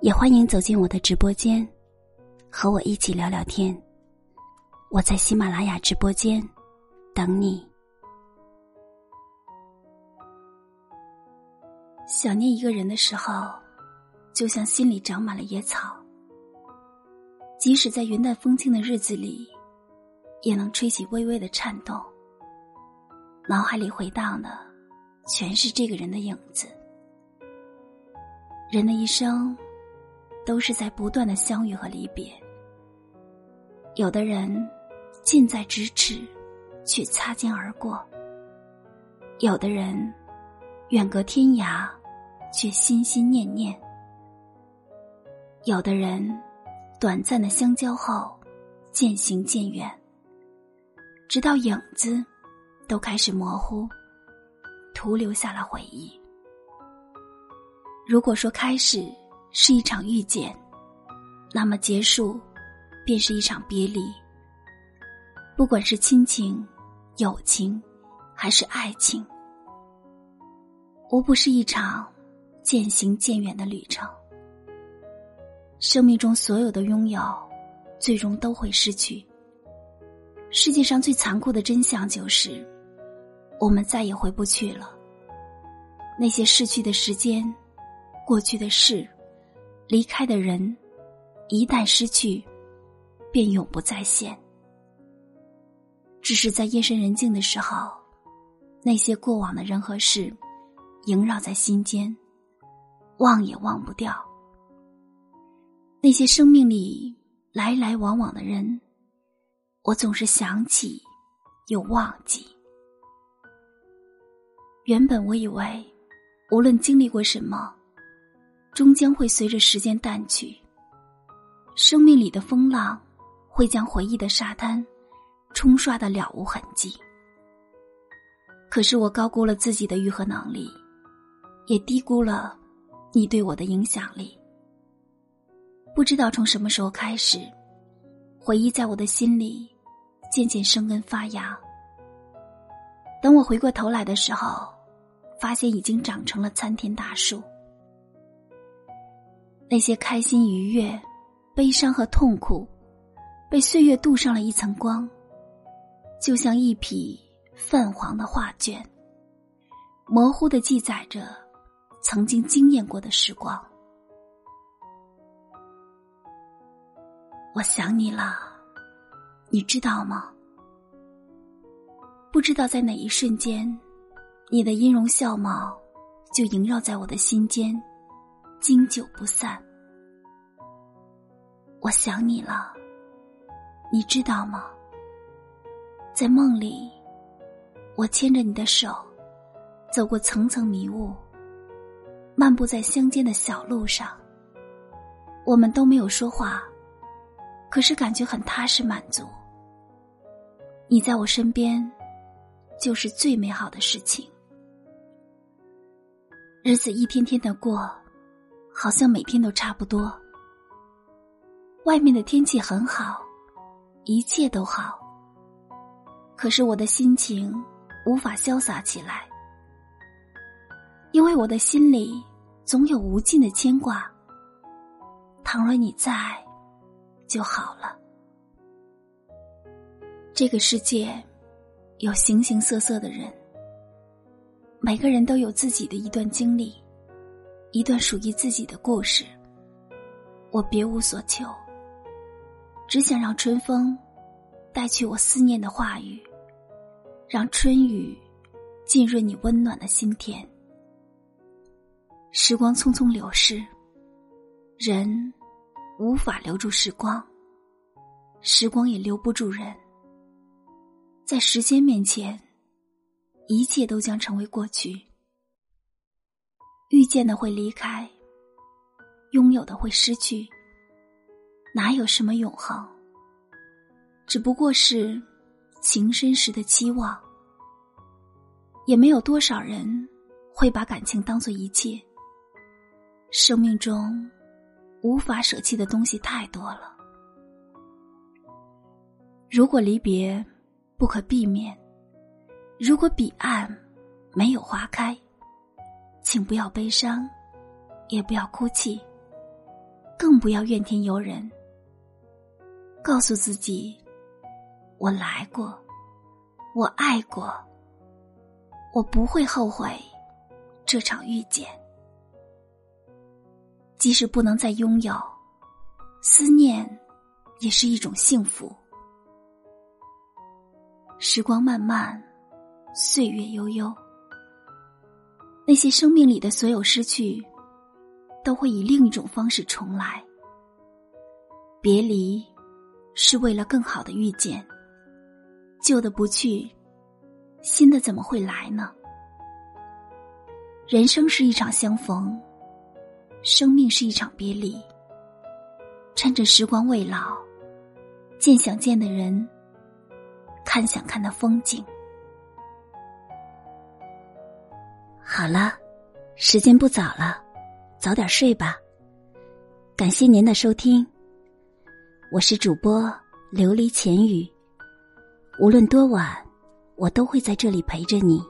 也欢迎走进我的直播间，和我一起聊聊天。我在喜马拉雅直播间等你。想念一个人的时候，就像心里长满了野草，即使在云淡风轻的日子里，也能吹起微微的颤动。脑海里回荡的，全是这个人的影子。人的一生。都是在不断的相遇和离别。有的人近在咫尺，却擦肩而过；有的人远隔天涯，却心心念念；有的人短暂的相交后，渐行渐远，直到影子都开始模糊，徒留下了回忆。如果说开始。是一场遇见，那么结束，便是一场别离。不管是亲情、友情，还是爱情，无不是一场渐行渐远的旅程。生命中所有的拥有，最终都会失去。世界上最残酷的真相就是，我们再也回不去了。那些逝去的时间，过去的事。离开的人，一旦失去，便永不再现。只是在夜深人静的时候，那些过往的人和事，萦绕在心间，忘也忘不掉。那些生命里来来往往的人，我总是想起，又忘记。原本我以为，无论经历过什么。终将会随着时间淡去，生命里的风浪会将回忆的沙滩冲刷的了无痕迹。可是我高估了自己的愈合能力，也低估了你对我的影响力。不知道从什么时候开始，回忆在我的心里渐渐生根发芽。等我回过头来的时候，发现已经长成了参天大树。那些开心愉悦、悲伤和痛苦，被岁月镀上了一层光，就像一匹泛黄的画卷，模糊的记载着曾经惊艳过的时光。我想你了，你知道吗？不知道在哪一瞬间，你的音容笑貌就萦绕在我的心间。经久不散，我想你了。你知道吗？在梦里，我牵着你的手，走过层层迷雾，漫步在乡间的小路上。我们都没有说话，可是感觉很踏实满足。你在我身边，就是最美好的事情。日子一天天的过。好像每天都差不多。外面的天气很好，一切都好。可是我的心情无法潇洒起来，因为我的心里总有无尽的牵挂。倘若你在，就好了。这个世界有形形色色的人，每个人都有自己的一段经历。一段属于自己的故事，我别无所求，只想让春风带去我思念的话语，让春雨浸润你温暖的心田。时光匆匆流逝，人无法留住时光，时光也留不住人。在时间面前，一切都将成为过去。遇见的会离开，拥有的会失去，哪有什么永恒？只不过是情深时的期望。也没有多少人会把感情当做一切。生命中无法舍弃的东西太多了。如果离别不可避免，如果彼岸没有花开，请不要悲伤，也不要哭泣，更不要怨天尤人。告诉自己：我来过，我爱过。我不会后悔这场遇见，即使不能再拥有，思念也是一种幸福。时光漫漫，岁月悠悠，那些生命里的所有失去，都会以另一种方式重来。别离是为了更好的遇见，旧的不去。新的怎么会来呢？人生是一场相逢，生命是一场别离。趁着时光未老，见想见的人，看想看的风景。好了，时间不早了，早点睡吧。感谢您的收听，我是主播琉璃浅语。无论多晚。我都会在这里陪着你，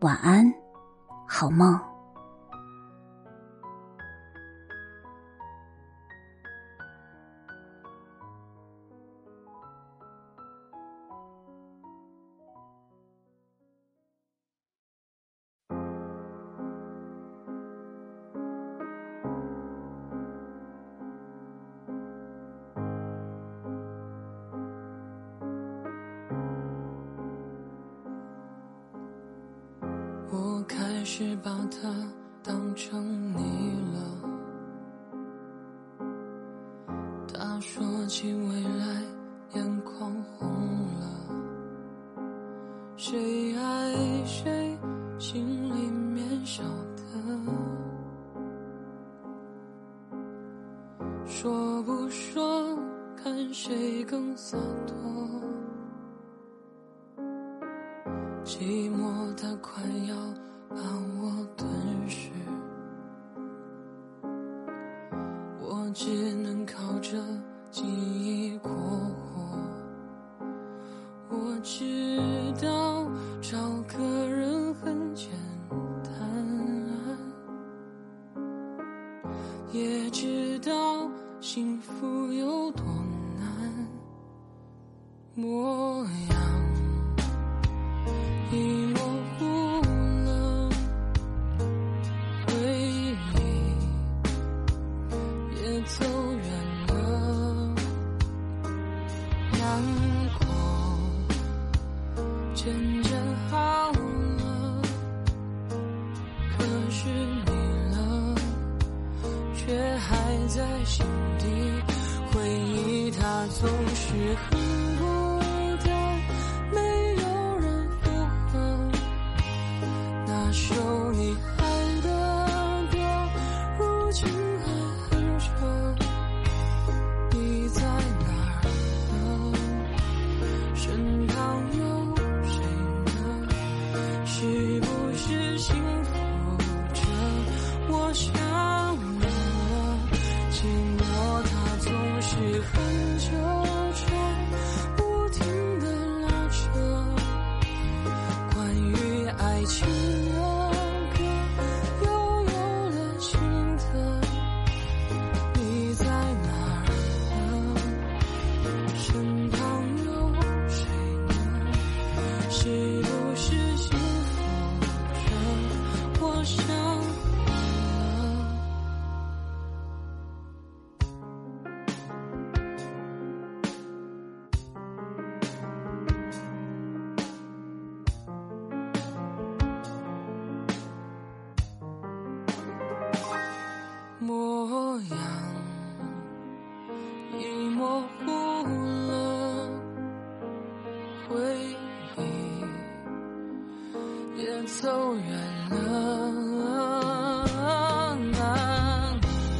晚安，好梦。开始把它当成你了。他说起未来，眼眶红了。谁爱谁，心里面晓得。说不说，看谁更洒脱。寂寞它快要。当我吞噬，我只能靠着记忆过活。我知道找个人很简单，也知道幸福有多难。模在心底，回忆它总是很也走远了，难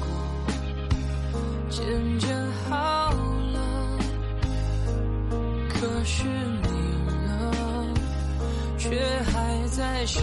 过渐渐好了。可是你呢？却还在想。